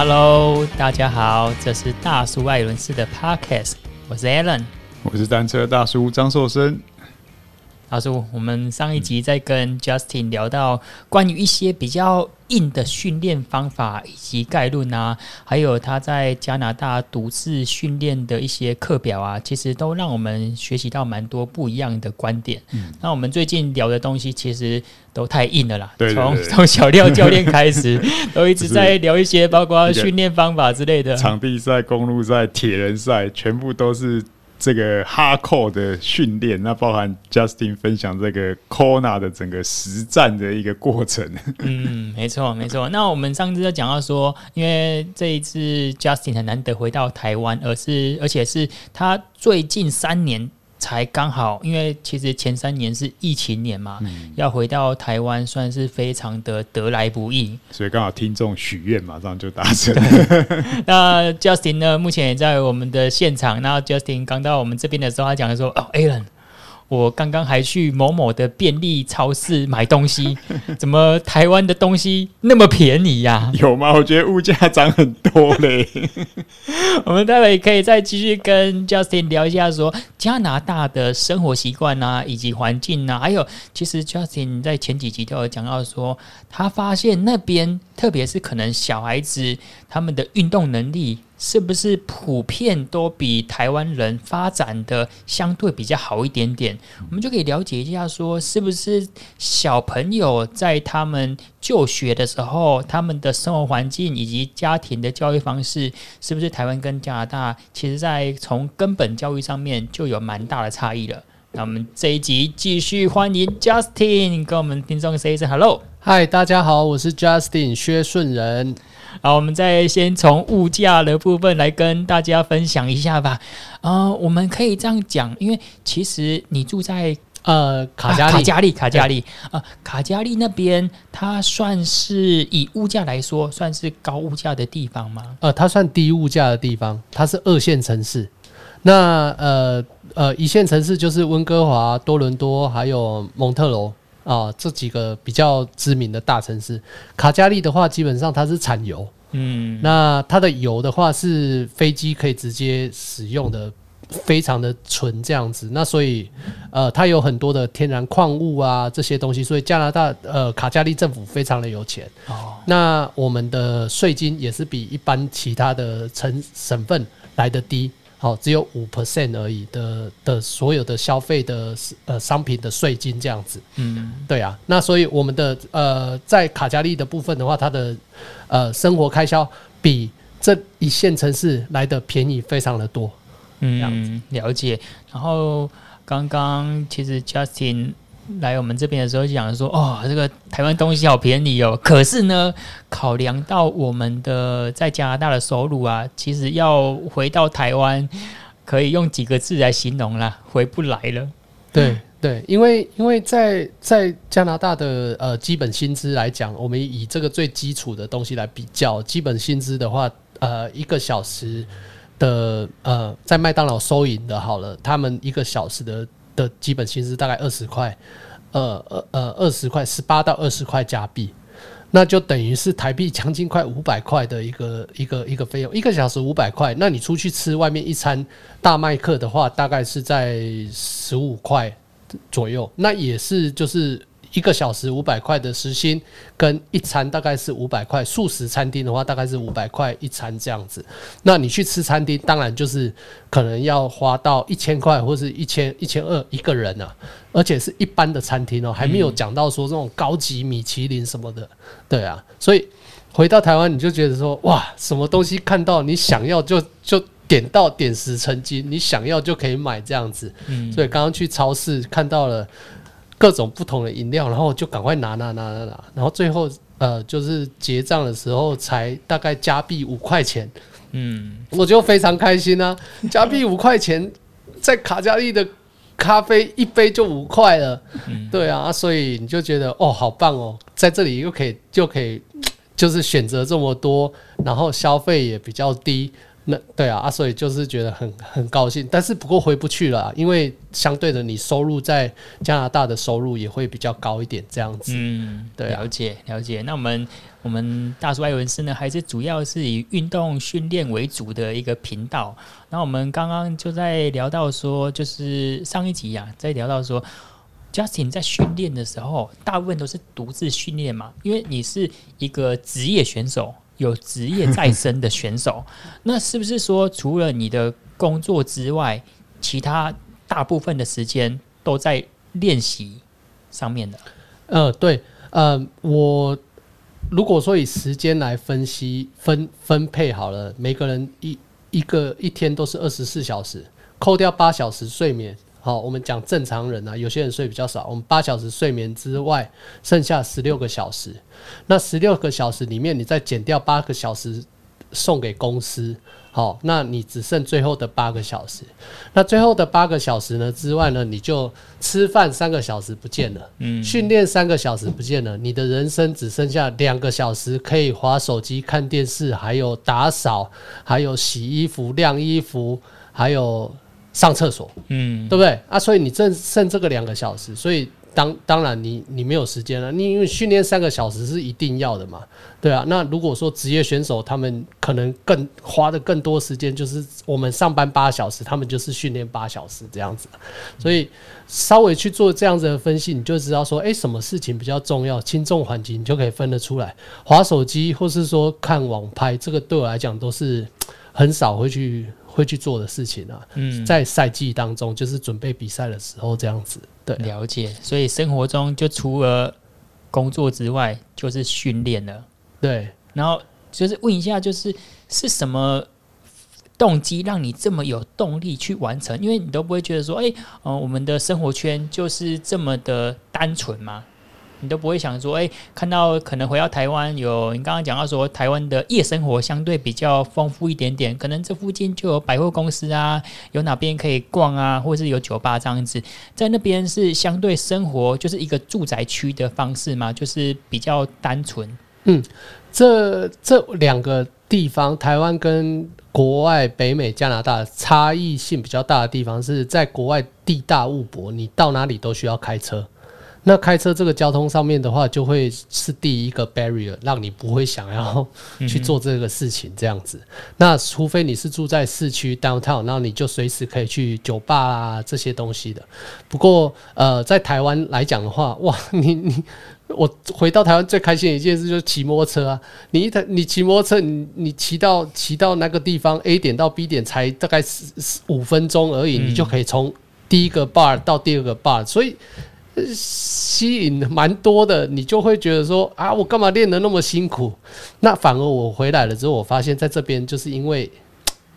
Hello，大家好，这是大叔艾伦斯的 Podcast，我是 Alan，我是单车大叔张寿生。大叔，我们上一集在跟 Justin 聊到关于一些比较硬的训练方法以及概论啊，还有他在加拿大独自训练的一些课表啊，其实都让我们学习到蛮多不一样的观点。嗯，那我们最近聊的东西其实都太硬了啦，从 从小廖教练开始，都一直在聊一些包括训练方法之类的，场地赛、公路赛、铁人赛，全部都是。这个哈扣的训练，那包含 Justin 分享这个 Kona 的整个实战的一个过程。嗯，没错，没错。那我们上次就讲到说，因为这一次 Justin 很难得回到台湾，而是而且是他最近三年。才刚好，因为其实前三年是疫情年嘛，嗯、要回到台湾算是非常的得来不易，所以刚好听众许愿，马上就达成。那 Justin 呢，目前也在我们的现场。那 Justin 刚到我们这边的时候，他讲说：“哦，Alan。”我刚刚还去某某的便利超市买东西，怎么台湾的东西那么便宜呀、啊？有吗？我觉得物价涨很多嘞。我们待会可以再继续跟 Justin 聊一下，说加拿大的生活习惯啊，以及环境啊，还有其实 Justin 在前几集都有讲到说，他发现那边特别是可能小孩子他们的运动能力。是不是普遍都比台湾人发展的相对比较好一点点？我们就可以了解一下，说是不是小朋友在他们就学的时候，他们的生活环境以及家庭的教育方式，是不是台湾跟加拿大，其实在从根本教育上面就有蛮大的差异了？那我们这一集继续欢迎 Justin 跟我们听众 say 声 hello。嗨，大家好，我是 Justin 薛顺仁。好，我们再先从物价的部分来跟大家分享一下吧。呃，我们可以这样讲，因为其实你住在呃卡加利、啊、卡加利卡加利呃卡加利那边，它算是以物价来说，算是高物价的地方吗？呃，它算低物价的地方，它是二线城市。那呃呃一线城市就是温哥华、多伦多还有蒙特娄。啊，这几个比较知名的大城市，卡加利的话，基本上它是产油，嗯，那它的油的话是飞机可以直接使用的，非常的纯这样子。那所以，呃，它有很多的天然矿物啊这些东西，所以加拿大呃卡加利政府非常的有钱。哦，那我们的税金也是比一般其他的城省份来的低。好，只有五 percent 而已的的所有的消费的呃商品的税金这样子，嗯，对啊，那所以我们的呃在卡加利的部分的话，它的呃生活开销比这一线城市来的便宜非常的多，嗯，了解。然后刚刚其实 Justin。来我们这边的时候就讲说，哦，这个台湾东西好便宜哦。可是呢，考量到我们的在加拿大的收入啊，其实要回到台湾，可以用几个字来形容啦，回不来了。对对，因为因为在在加拿大的呃基本薪资来讲，我们以这个最基础的东西来比较，基本薪资的话，呃，一个小时的呃在麦当劳收银的，好了，他们一个小时的。的基本薪资大概二十块，呃呃呃二十块，十八到二十块加币，那就等于是台币将近快五百块的一个一个一个费用，一个小时五百块，那你出去吃外面一餐大麦克的话，大概是在十五块左右，那也是就是。一个小时五百块的时薪，跟一餐大概是五百块。素食餐厅的话，大概是五百块一餐这样子。那你去吃餐厅，当然就是可能要花到一千块，或是一千一千二一个人啊。而且是一般的餐厅哦，还没有讲到说这种高级米其林什么的。对啊，所以回到台湾，你就觉得说哇，什么东西看到你想要就就点到点石成金，你想要就可以买这样子。所以刚刚去超市看到了。各种不同的饮料，然后就赶快拿拿拿拿拿，然后最后呃就是结账的时候才大概加币五块钱，嗯，我就非常开心啊！加币五块钱，在卡加利的咖啡一杯就五块了，嗯，对啊，所以你就觉得哦，好棒哦，在这里又可以就可以就是选择这么多，然后消费也比较低。那对啊，啊，所以就是觉得很很高兴，但是不过回不去了，因为相对的，你收入在加拿大的收入也会比较高一点，这样子。嗯，对啊，了解了解。那我们我们大叔艾文斯呢，还是主要是以运动训练为主的一个频道。那我们刚刚就在聊到说，就是上一集呀、啊，在聊到说，Justin 在训练的时候，大部分都是独自训练嘛，因为你是一个职业选手。有职业在身的选手，那是不是说除了你的工作之外，其他大部分的时间都在练习上面的？呃，对，呃，我如果说以时间来分析分分配好了，每个人一一个一天都是二十四小时，扣掉八小时睡眠。好，我们讲正常人啊，有些人睡比较少。我们八小时睡眠之外，剩下十六个小时。那十六个小时里面，你再减掉八个小时送给公司，好，那你只剩最后的八个小时。那最后的八个小时呢之外呢，你就吃饭三个小时不见了，嗯，训练三个小时不见了，你的人生只剩下两个小时可以划手机、看电视，还有打扫，还有洗衣服、晾衣服，还有。上厕所，嗯，对不对啊？所以你正剩这个两个小时，所以当当然你你没有时间了。你因为训练三个小时是一定要的嘛，对啊。那如果说职业选手他们可能更花的更多时间，就是我们上班八小时，他们就是训练八小时这样子。所以稍微去做这样子的分析，你就知道说，诶，什么事情比较重要，轻重缓急你就可以分得出来。划手机或是说看网拍，这个对我来讲都是很少会去。会去做的事情啊，嗯，在赛季当中，就是准备比赛的时候这样子，对，了解。所以生活中就除了工作之外，就是训练了，对。然后就是问一下，就是是什么动机让你这么有动力去完成？因为你都不会觉得说，哎，嗯，我们的生活圈就是这么的单纯吗？你都不会想说，哎、看到可能回到台湾有你刚刚讲到说，台湾的夜生活相对比较丰富一点点，可能这附近就有百货公司啊，有哪边可以逛啊，或是有酒吧这样子，在那边是相对生活就是一个住宅区的方式嘛，就是比较单纯。嗯，这这两个地方，台湾跟国外北美加拿大差异性比较大的地方是在国外地大物博，你到哪里都需要开车。那开车这个交通上面的话，就会是第一个 barrier，让你不会想要去做这个事情这样子。那除非你是住在市区 downtown，那你就随时可以去酒吧啊这些东西的。不过呃，在台湾来讲的话，哇，你你我回到台湾最开心的一件事就是骑摩托车啊！你一台你骑摩托车，你你骑到骑到那个地方 A 点到 B 点才大概十五分钟而已，你就可以从第一个 bar 到第二个 bar，所以。吸引蛮多的，你就会觉得说啊，我干嘛练得那么辛苦？那反而我回来了之后，我发现在这边就是因为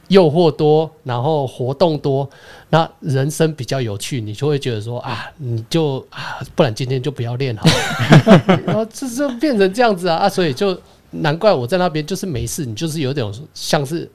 诱惑多，然后活动多，那人生比较有趣，你就会觉得说啊，你就啊，不然今天就不要练好了。然 后这就变成这样子啊啊，所以就难怪我在那边就是没事，你就是有点像是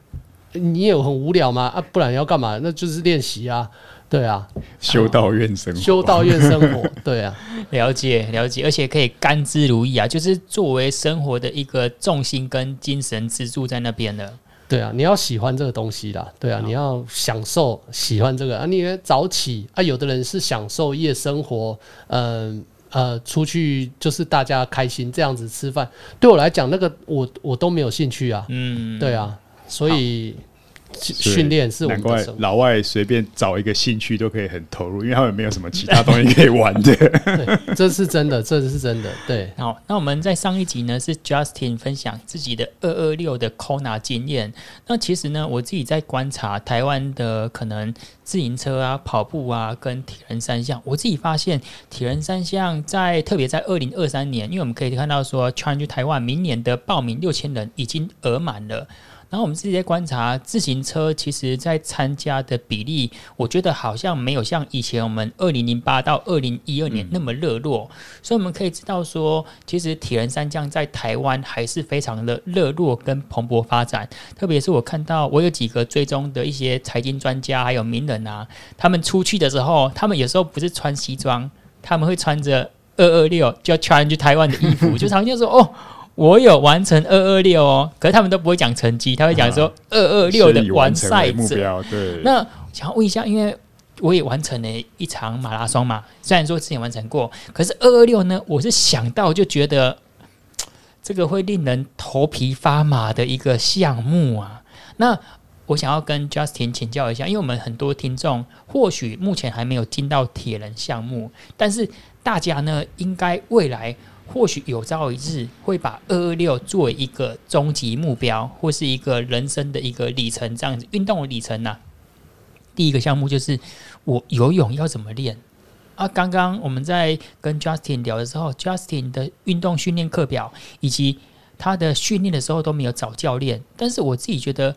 你也有很无聊嘛啊，不然要干嘛？那就是练习啊。对啊，修道院生活，修道院生活，对啊，了解了解，而且可以甘之如饴啊，就是作为生活的一个重心跟精神支柱在那边的。对啊，你要喜欢这个东西啦，对啊，你要享受喜欢这个。啊，你早起啊，有的人是享受夜生活，嗯呃，呃，出去就是大家开心这样子吃饭，对我来讲，那个我我都没有兴趣啊，嗯，对啊，所以。训练是我们的，难怪老外随便找一个兴趣都可以很投入，因为他们没有什么其他东西可以玩的。对，这是真的，这是真的。对，好，那我们在上一集呢是 Justin 分享自己的二二六的 Kona 经验。那其实呢，我自己在观察台湾的可能自行车啊、跑步啊跟铁人三项，我自己发现铁人三项在特别在二零二三年，因为我们可以看到说，Challenge Taiwan 明年的报名六千人已经额满了。然后我们自己在观察自行车，其实在参加的比例，我觉得好像没有像以前我们二零零八到二零一二年那么热络。所以我们可以知道说，其实铁人三项在台湾还是非常的热络跟蓬勃发展。特别是我看到我有几个追踪的一些财经专家还有名人啊，他们出去的时候，他们有时候不是穿西装，他们会穿着二二六就 Challenge 台湾的衣服，就常常说哦。我有完成二二六哦，可是他们都不会讲成绩，他会讲说二二六的完赛者。对，那想要问一下，因为我也完成了一场马拉松嘛，虽然说之前完成过，可是二二六呢，我是想到就觉得这个会令人头皮发麻的一个项目啊。那我想要跟 Justin 请教一下，因为我们很多听众或许目前还没有进到铁人项目，但是大家呢，应该未来。或许有朝一日会把二二六作为一个终极目标，或是一个人生的一个里程，这样子运动的里程呢、第一个项目就是我游泳要怎么练啊？刚刚我们在跟 Justin 聊的时候，Justin 的运动训练课表以及他的训练的时候都没有找教练，但是我自己觉得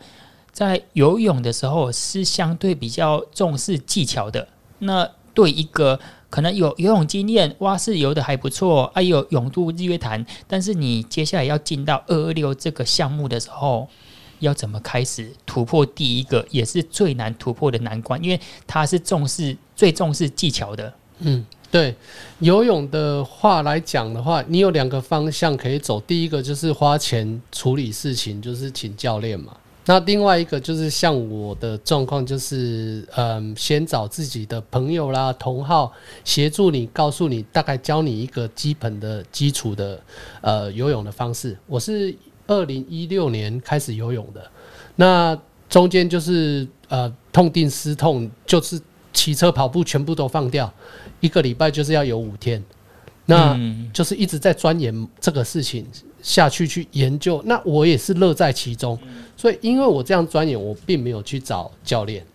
在游泳的时候是相对比较重视技巧的。那对一个可能有游泳经验，蛙式游的还不错，啊，有泳渡日月潭，但是你接下来要进到二二六这个项目的时候，要怎么开始突破第一个，也是最难突破的难关，因为它是重视最重视技巧的。嗯，对，游泳的话来讲的话，你有两个方向可以走，第一个就是花钱处理事情，就是请教练嘛。那另外一个就是像我的状况，就是嗯，先找自己的朋友啦、同好协助你，告诉你大概教你一个基本的基础的呃游泳的方式。我是二零一六年开始游泳的，那中间就是呃痛定思痛，就是骑车、跑步全部都放掉，一个礼拜就是要游五天，那就是一直在钻研这个事情。下去去研究，那我也是乐在其中，所以因为我这样钻研，我并没有去找教练。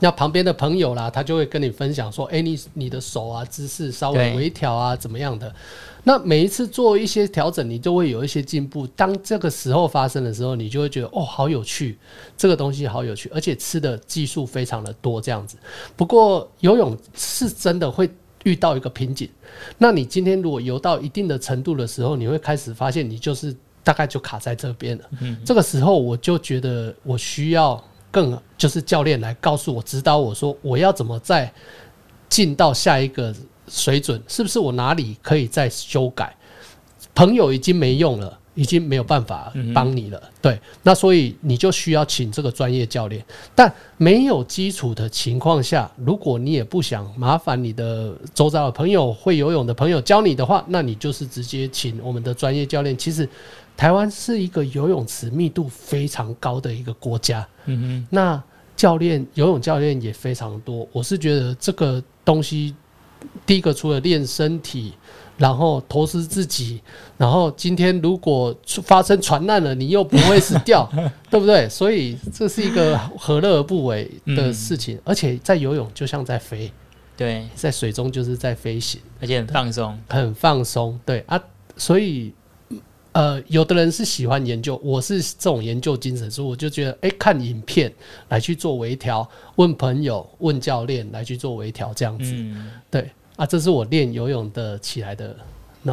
那旁边的朋友啦，他就会跟你分享说：“诶，你你的手啊姿势稍微微调啊，怎么样的？”那每一次做一些调整，你就会有一些进步。当这个时候发生的时候，你就会觉得哦，好有趣，这个东西好有趣，而且吃的技术非常的多，这样子。不过游泳是真的会。遇到一个瓶颈，那你今天如果游到一定的程度的时候，你会开始发现你就是大概就卡在这边了。嗯，这个时候我就觉得我需要更就是教练来告诉我、指导我说我要怎么再进到下一个水准，是不是我哪里可以再修改？朋友已经没用了。已经没有办法帮你了，嗯，对，那所以你就需要请这个专业教练。但没有基础的情况下，如果你也不想麻烦你的周遭的朋友会游泳的朋友教你的话，那你就是直接请我们的专业教练。其实台湾是一个游泳池密度非常高的一个国家，嗯哼，那教练游泳教练也非常多。我是觉得这个东西，第一个除了练身体。然后投资自己，然后今天如果发生船难了，你又不会死掉，对不对？所以这是一个何乐而不为的事情，嗯，而且在游泳就像在飞，对，在水中就是在飞行，而且很放松，很放松，对。啊，所以呃，有的人是喜欢研究，我是这种研究精神，所以我就觉得，哎，看影片来去做微调，问朋友、问教练来去做微调，这样子，嗯，对。啊，这是我练游泳的起来的。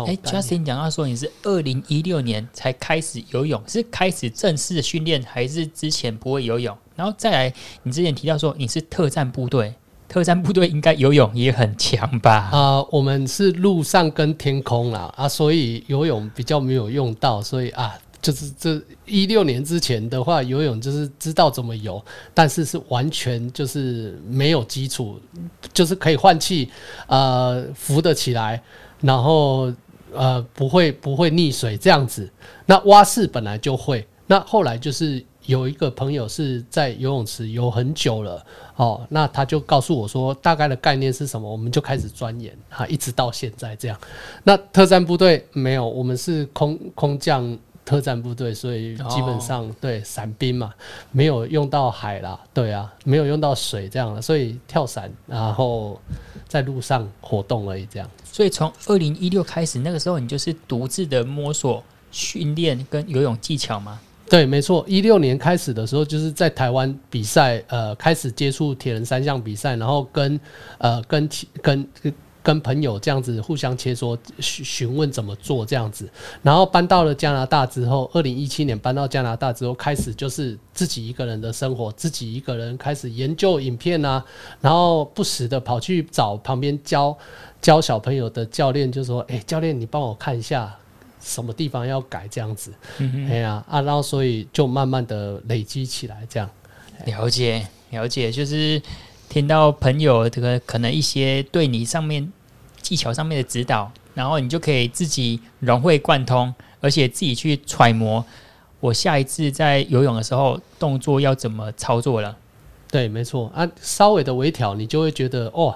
哎，Justin 讲到说你是二零一六年才开始游泳，是开始正式的训练，还是之前不会游泳？然后再来，你之前提到说你是特战部队，特战部队应该游泳也很强吧？啊、呃，我们是陆上跟天空啦，啊，所以游泳比较没有用到，所以啊。就是这一六年之前的话，游泳就是知道怎么游，但是是完全就是没有基础，就是可以换气，呃，浮得起来，然后呃不会不会溺水这样子。那蛙式本来就会，那后来就是有一个朋友是在游泳池游很久了，哦，那他就告诉我说大概的概念是什么，我们就开始钻研啊，一直到现在这样。那特战部队没有，我们是空空降。特战部队，所以基本上、oh. 对伞兵嘛，没有用到海啦，对啊，没有用到水这样的，所以跳伞，然后在路上活动而已这样。所以从二零一六开始，那个时候你就是独自的摸索训练跟游泳技巧吗？对，没错，一六年开始的时候，就是在台湾比赛，呃，开始接触铁人三项比赛，然后跟呃跟跟。跟跟朋友这样子互相切磋，询询问怎么做这样子，然后搬到了加拿大之后，二零一七年搬到加拿大之后，开始就是自己一个人的生活，自己一个人开始研究影片啊，然后不时的跑去找旁边教教小朋友的教练，就说：“哎，教练，你帮我看一下什么地方要改这样子。嗯哎呀啊，然后所以就慢慢的累积起来，这样。了解了解，就是听到朋友这个可能一些对你上面技巧上面的指导，然后你就可以自己融会贯通，而且自己去揣摩我下一次在游泳的时候动作要怎么操作了。对，没错啊，稍微的微调，你就会觉得哦。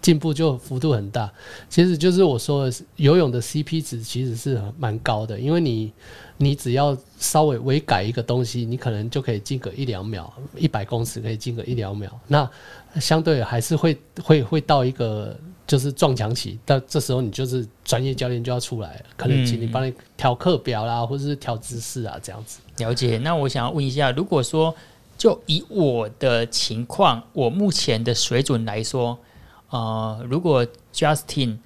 进步就幅度很大，其实就是我说的，游泳的 CP 值其实是蛮高的，因为你你只要稍微微改一个东西，你可能就可以进个一两秒，一百公尺可以进个一两秒，那相对还是会会会到一个就是撞墙期，但这时候你就是专业教练就要出来，可能请你帮你调课表啦，或者是调姿势啊这样子。了解，那我想要问一下，如果说就以我的情况，我目前的水准来说。呃，如果 Justin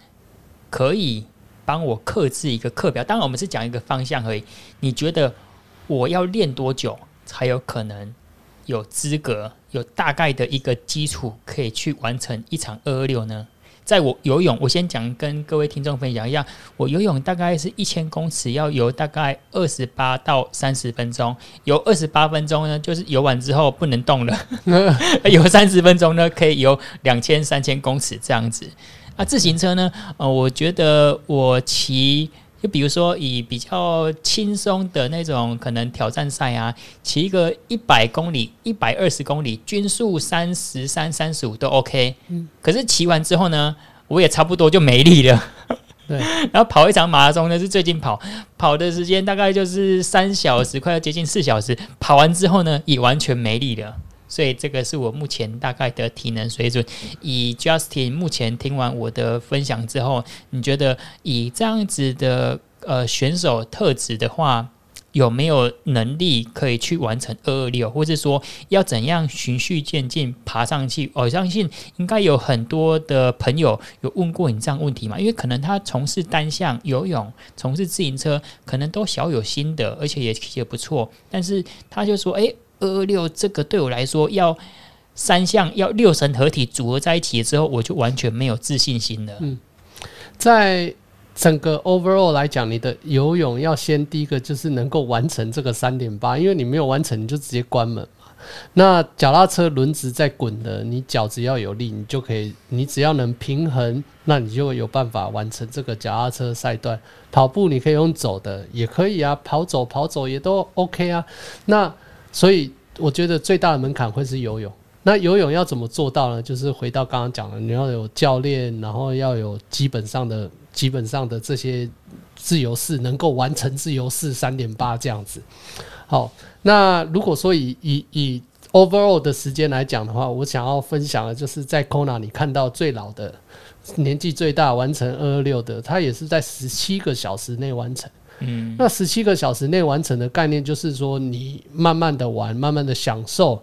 可以帮我克制一个课表，当然我们是讲一个方向而已。你觉得我要练多久才有可能有资格、有大概的一个基础，可以去完成一场二二六呢？在我游泳，我先讲跟各位听众分享一下，我游泳大概是一千公尺要游大概二十八到三十分钟，游二十八分钟呢，就是游完之后不能动了；游三十分钟呢，可以游两千、三千公尺这样子。啊，自行车呢，呃，我觉得我骑。就比如说，以比较轻松的那种可能挑战赛啊，骑一个一百公里、一百二十公里，均速三十三、三十五都 OK。嗯。可是骑完之后呢，我也差不多就没力了。对。然后跑一场马拉松呢，是最近跑，跑的时间大概就是三小时，快要接近四小时。跑完之后呢，也完全没力了。所以这个是我目前大概的体能水准。以 Justin 目前听完我的分享之后，你觉得以这样子的呃选手特质的话，有没有能力可以去完成二二六，或是说要怎样循序渐进爬上去？我相信应该有很多的朋友有问过你这样问题嘛，因为可能他从事单项游泳、从事自行车，可能都小有心得，而且也也不错，但是他就说，哎。二二六这个对我来说，要三项要六神合体组合在一起之后，我就完全没有自信心了。嗯，在整个 overall 来讲，你的游泳要先第一个就是能够完成这个三点八，因为你没有完成，你就直接关门嘛。那脚踏车轮子在滚的，你脚只要有力，你就可以，你只要能平衡，那你就有办法完成这个脚踏车赛段。跑步你可以用走的，也可以啊，跑走跑走也都 OK 啊。那所以我觉得最大的门槛会是游泳。那游泳要怎么做到呢？就是回到刚刚讲的，你要有教练，然后要有基本上的、基本上的这些自由式，能够完成自由式三点八这样子。好，那如果说以以以 overall 的时间来讲的话，我想要分享的就是在 Kona 你看到最老的、年纪最大完成二二六的，他也是在十七个小时内完成。嗯，那十七个小时内完成的概念，就是说你慢慢的玩，慢慢的享受。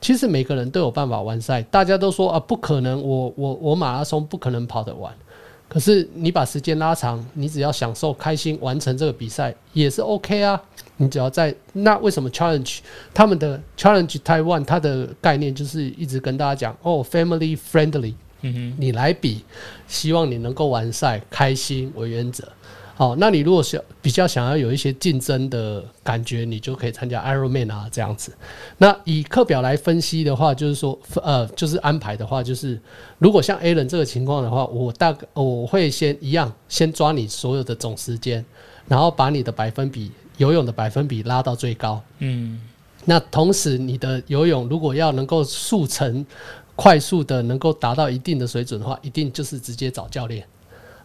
其实每个人都有办法完赛，大家都说啊，不可能，我我我马拉松不可能跑得完。可是你把时间拉长，你只要享受、开心，完成这个比赛也是 OK 啊。你只要在那，为什么 Challenge 他们的 Challenge Taiwan 它的概念就是一直跟大家讲哦，Family Friendly，嗯哼，你来比，希望你能够完赛，开心为原则。好，那你如果想比较想要有一些竞争的感觉，你就可以参加 Ironman 啊这样子。那以课表来分析的话，就是说，呃，就是安排的话，就是如果像 Alan 这个情况的话，我大概我会先一样，先抓你所有的总时间，然后把你的百分比游泳的百分比拉到最高。嗯，那同时你的游泳如果要能够速成、快速的能够达到一定的水准的话，一定就是直接找教练。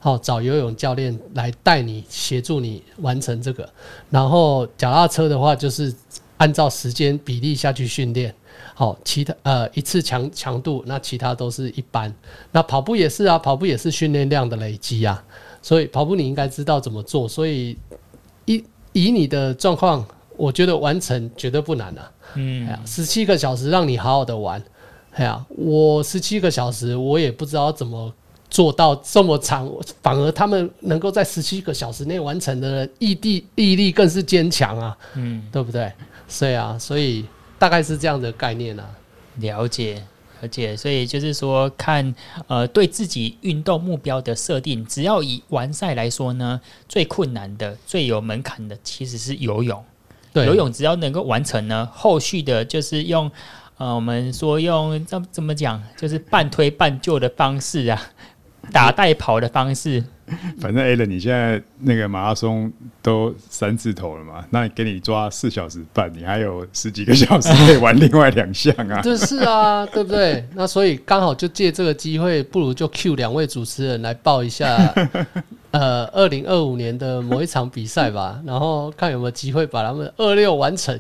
好，找游泳教练来带你协助你完成这个。然后脚踏车的话，就是按照时间比例下去训练。好，其他呃一次强强度，那其他都是一般。那跑步也是啊，跑步也是训练量的累积啊。所以跑步你应该知道怎么做。所以以以你的状况，我觉得完成绝对不难啊。嗯，十七个小时让你好好的玩。哎呀，我十七个小时，我也不知道怎么。做到这么长，反而他们能够在十七个小时内完成的人，毅力毅力更是坚强啊，嗯，对不对？所以啊，所以大概是这样的概念啊。了解，而且，所以就是说看，看呃，对自己运动目标的设定，只要以完赛来说呢，最困难的、最有门槛的其实是游泳。对，游泳只要能够完成呢，后续的就是用呃，我们说用怎怎么讲，就是半推半就的方式啊，打带跑的方式。反正 Alan，你现在那个马拉松都三字头了嘛？那给你抓四小时半，你还有十几个小时可以玩另外两项啊？就是啊，对不对？那所以刚好就借这个机会，不如就 Q 两位主持人来报一下。呃，二零二五年的某一场比赛吧，然后看有没有机会把他们二六完成，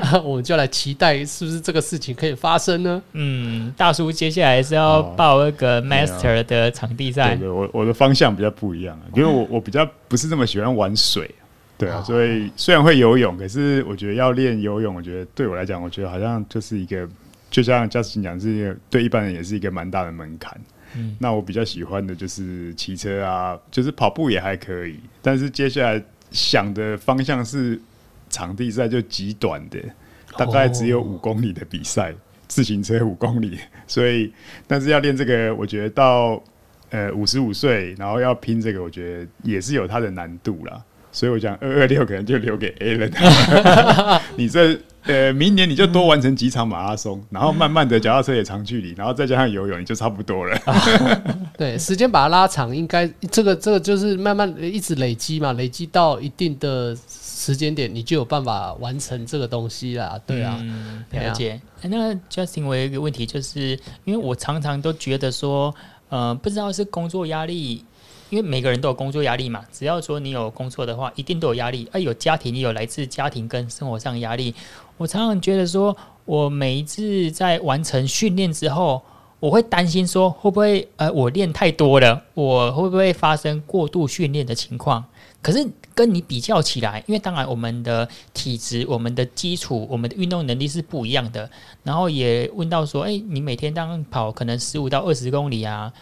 啊，我们就来期待是不是这个事情可以发生呢？嗯，大叔接下来是要报那个 Master 的场地赛，哦，对，对，我我的方向比较不一样，因为我我比较不是这么喜欢玩水，对啊，所以虽然会游泳，可是我觉得要练游泳，我觉得对我来讲，我觉得好像就是一个，就像 Justin 讲，是一个对一般人也是一个蛮大的门槛。嗯，那我比较喜欢的就是骑车啊，就是跑步也还可以，但是接下来想的方向是场地赛，就极短的，大概只有五公里的比赛，哦，自行车五公里，所以但是要练这个，我觉得到呃五十五岁，然后要拼这个，我觉得也是有它的难度啦，所以我讲二二六可能就留给 Alan，你这。呃，明年你就多完成几场马拉松，然后慢慢的脚踏车也长距离，然后再加上游泳，你就差不多了。对，时间把它拉长，应该这个这个就是慢慢一直累积嘛，累积到一定的时间点，你就有办法完成这个东西啦。对啊，嗯、了解。啊、那 Justin，我有一个问题，就是因为我常常都觉得说，呃，不知道是工作压力。因为每个人都有工作压力嘛，只要说你有工作的话，一定都有压力。啊，有家庭也有来自家庭跟生活上的压力。我常常觉得说，我每一次在完成训练之后，我会担心说，会不会呃，我练太多了，我会不会发生过度训练的情况？可是跟你比较起来，因为当然我们的体质、我们的基础、我们的运动能力是不一样的。然后也问到说，哎，你每天当跑可能十五到二十公里啊？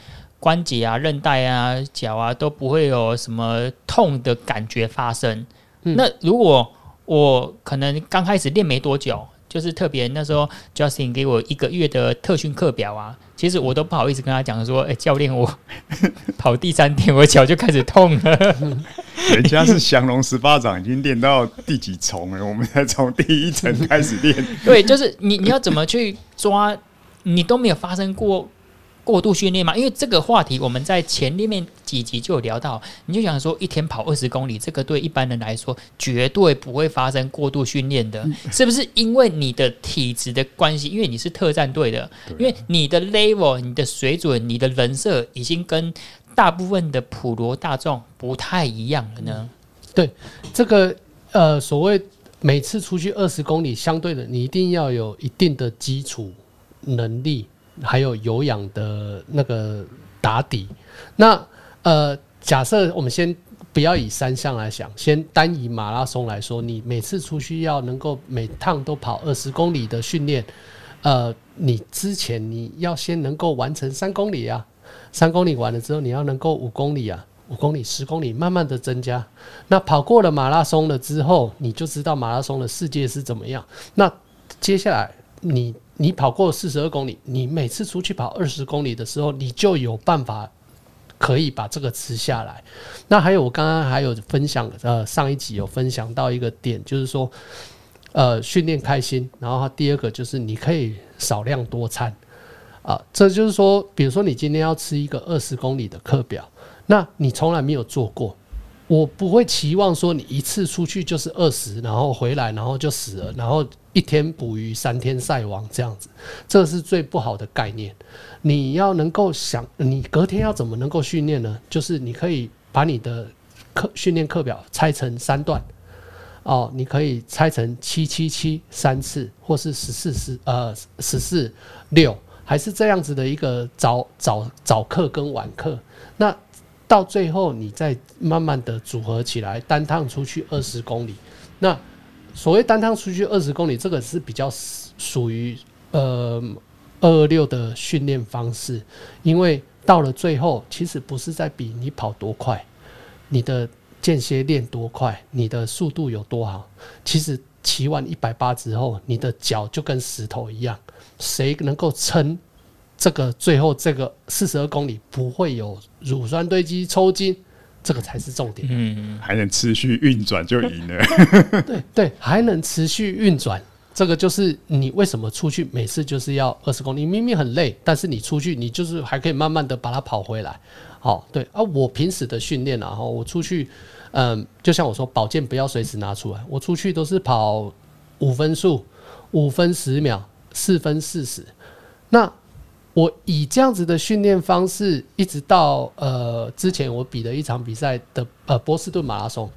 关节啊、韧带啊、脚啊都不会有什么痛的感觉发生。嗯、那如果我可能刚开始练没多久，就是特别那时候 Justin 给我一个月的特训课表啊，其实我都不好意思跟他讲说：“哎、欸，教练，我 跑第三天我脚就开始痛了。”人家是降龙十八掌已经练到第几重了，我们才从第一层开始练。对，就是你你要怎么去抓，你都没有发生过。过度训练嘛，因为这个话题我们在前面几集就有聊到，你就想说一天跑二十公里，这个对一般人来说绝对不会发生过度训练的，是不是？因为你的体质的关系，因为你是特战队的，因为你的 level、你的水准、你的人设已经跟大部分的普罗大众不太一样了呢。对，这个呃，所谓每次出去二十公里，相对的，你一定要有一定的基础能力。还有有氧的那个打底，那呃，假设我们先不要以三项来想，先单以马拉松来说，你每次出去要能够每趟都跑二十公里的训练，呃，你之前你要先能够完成三公里啊，三公里完了之后你要能够五公里啊，五公里、十公里，慢慢的增加。那跑过了马拉松了之后，你就知道马拉松的世界是怎么样。那接下来你。你跑过四十二公里，你每次出去跑二十公里的时候，你就有办法可以把这个吃下来。那还有，我刚刚还有分享，呃，上一集有分享到一个点，就是说，呃，训练开心。然后第二个就是你可以少量多餐啊，这就是说，比如说你今天要吃一个二十公里的课表，那你从来没有做过。我不会期望说你一次出去就是二十，然后回来然后就死了，然后一天捕鱼三天晒网这样子，这是最不好的概念。你要能够想，你隔天要怎么能够训练呢？就是你可以把你的课训练课表拆成三段，哦，你可以拆成七七七三次，或是十四十呃十四六，还是这样子的一个早早早课跟晚课，那。到最后，你再慢慢的组合起来，单趟出去二十公里。那所谓单趟出去二十公里，这个是比较属于呃二二六的训练方式。因为到了最后，其实不是在比你跑多快，你的间歇练多快，你的速度有多好。其实骑完一百八之后，你的脚就跟石头一样，谁能够撑这个最后这个四十二公里不会有乳酸堆积抽筋，这个才是重点。嗯，还能持续运转就赢了。对对，还能持续运转，这个就是你为什么出去每次就是要二十公里，明明很累，但是你出去你就是还可以慢慢的把它跑回来。好，对啊，我平时的训练啊，我出去，嗯，就像我说，保健不要随时拿出来，我出去都是跑五分速，五分十秒，四分四十。那我以这样子的训练方式，一直到呃之前我比的一场比赛的呃波士顿马拉松。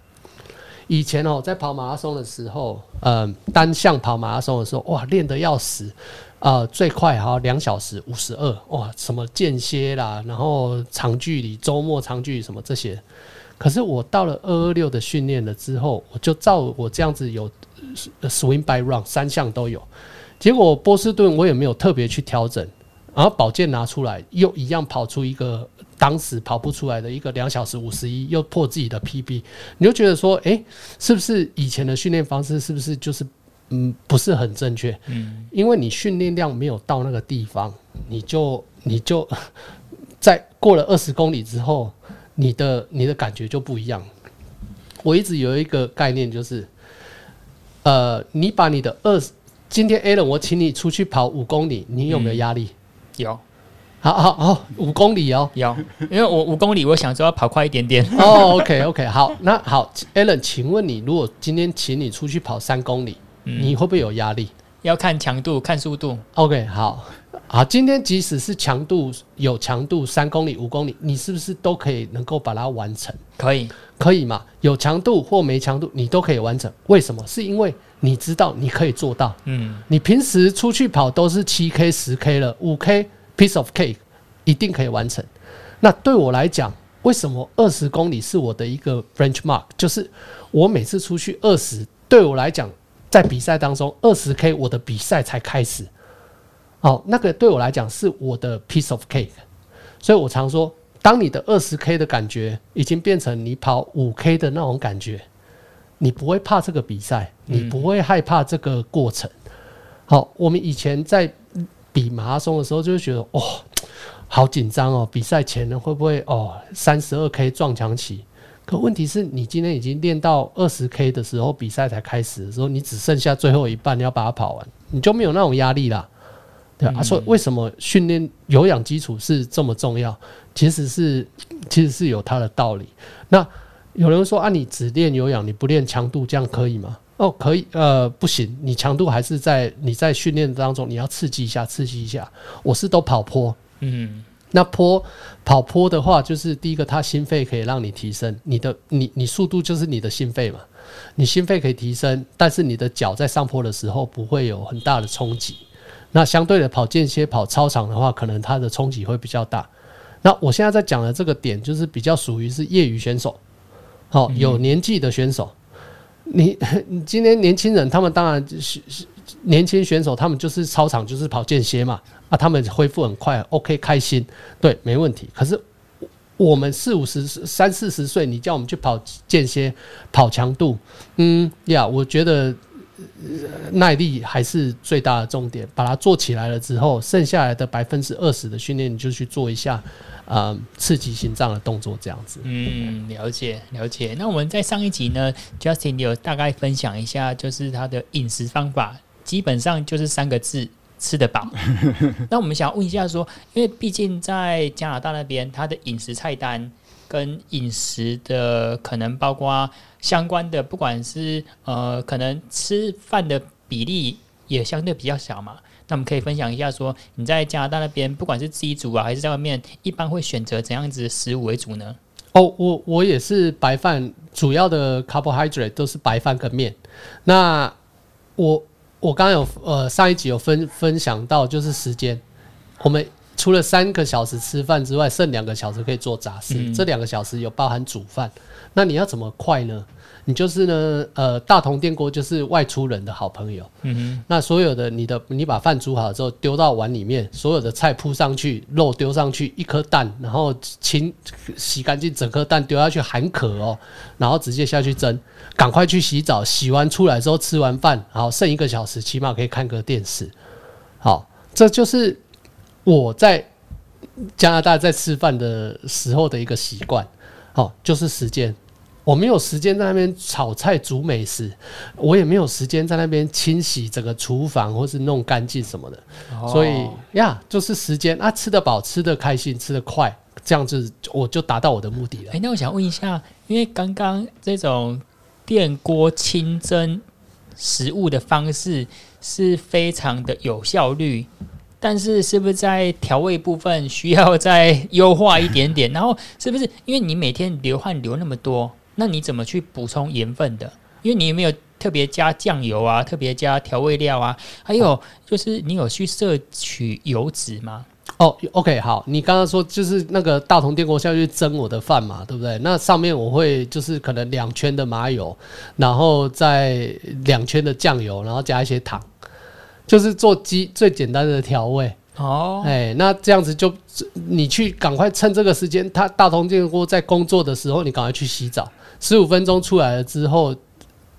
以前哦，在跑马拉松的时候，嗯，单项跑马拉松的时候，哇，练得要死。呃，最快哈两小时五十二哇，什么间歇啦，然后长距离、周末长距离什么这些。可是我到了二二六的训练了之后，我就照我这样子有 swim by run 三项都有。结果波士顿我也没有特别去调整，然后宝剑拿出来又一样跑出一个当时跑不出来的一个两小时五十一，又破自己的 PB。你就觉得说，诶，是不是以前的训练方式是不是就是？嗯，不是很正确。嗯，因为你训练量没有到那个地方，你就你就 在过了二十公里之后，你的你的感觉就不一样。我一直有一个概念，就是，呃，你把你的二十，今天 Alan，我请你出去跑五公里，你有没有压力？嗯，有。好好好，五公里哦，有，因为我五公里，我想说要跑快一点点。哦，OK OK，好，那好，Allen，请问你，如果今天请你出去跑三公里？你会不会有压力？要看强度，看速度。OK，好，好，今天即使是强度有强度，三公里、五公里，你是不是都可以能够把它完成？可以，可以嘛？有强度或没强度，你都可以完成。为什么？是因为你知道你可以做到。嗯，你平时出去跑都是七 K、十 K 了，五 K piece of cake 一定可以完成。那对我来讲，为什么二十公里是我的一个 benchmark？就是我每次出去二十，对我来讲。在比赛当中，二十 K 我的比赛才开始，哦，那个对我来讲是我的 piece of cake，所以我常说，当你的二十 K 的感觉已经变成你跑五 K 的那种感觉，你不会怕这个比赛，你不会害怕这个过程。好，我们以前在比马拉松的时候，就会觉得哦，好紧张哦，比赛前呢会不会哦三十二 K 撞墙期？可问题是你今天已经练到二十 K 的时候，比赛才开始的时候，你只剩下最后一半，你要把它跑完，你就没有那种压力啦，对啊，所以为什么训练有氧基础是这么重要？其实是其实是有它的道理。那有人说啊，你只练有氧，你不练强度，这样可以吗？哦，可以，呃，不行，你强度还是在你在训练当中，你要刺激一下，刺激一下。我是都跑坡，嗯。那坡跑坡的话，就是第一个，它心肺可以让你提升，你的你你速度就是你的心肺嘛，你心肺可以提升，但是你的脚在上坡的时候不会有很大的冲击。那相对的跑间歇跑操场的话，可能它的冲击会比较大。那我现在在讲的这个点，就是比较属于是业余选手，好，有年纪的选手，你你 今天年轻人，他们当然是年轻选手，他们就是操场就是跑间歇嘛。啊，他们恢复很快，OK，开心，对，没问题。可是我们四五十、三四十岁，你叫我们去跑间歇、跑强度，嗯呀，我觉得耐力还是最大的重点。把它做起来了之后，剩下来的百分之二十的训练，你就去做一下，呃，刺激心脏的动作，这样子。嗯，了解了解。那我们在上一集呢，Justin 有大概分享一下，就是他的饮食方法，基本上就是三个字。吃得饱，那我们想问一下，说，因为毕竟在加拿大那边，它的饮食菜单跟饮食的可能包括相关的，不管是呃，可能吃饭的比例也相对比较小嘛。那我们可以分享一下，说你在加拿大那边，不管是自己煮啊，还是在外面，一般会选择怎样子的食物为主呢？哦，我我也是白饭，主要的 carbohydrate 都是白饭跟面。那我。我刚刚有呃上一集有分分享到，就是时间，我们除了三个小时吃饭之外，剩两个小时可以做杂事，嗯、这两个小时有包含煮饭。那你要怎么快呢？你就是呢，呃，大同电锅就是外出人的好朋友。嗯哼。那所有的你的，你把饭煮好之后丢到碗里面，所有的菜铺上去，肉丢上去，一颗蛋，然后清洗干净整颗蛋丢下去含壳哦，然后直接下去蒸，赶快去洗澡，洗完出来之后吃完饭，然后剩一个小时，起码可以看个电视。好，这就是我在加拿大在吃饭的时候的一个习惯，好，就是时间。我没有时间在那边炒菜煮美食，我也没有时间在那边清洗整个厨房或是弄干净什么的，哦、所以呀，就是时间啊，吃得饱，吃得开心，吃得快，这样子我就达到我的目的了。哎，那我想问一下，因为刚刚这种电锅清蒸食物的方式是非常的有效率，但是是不是在调味部分需要再 优化一点点？然后是不是因为你每天流汗流那么多？那你怎么去补充盐分的？因为你有没有特别加酱油啊，特别加调味料啊？还有就是你有去摄取油脂吗？哦，OK，好，你刚刚说就是那个大同电锅下去蒸我的饭嘛，对不对？那上面我会就是可能两圈的麻油，然后再两圈的酱油，然后加一些糖，就是做鸡最简单的调味。哦，哎，那这样子就你去赶快趁这个时间，他大同电锅在工作的时候，你赶快去洗澡。十五分钟出来了之后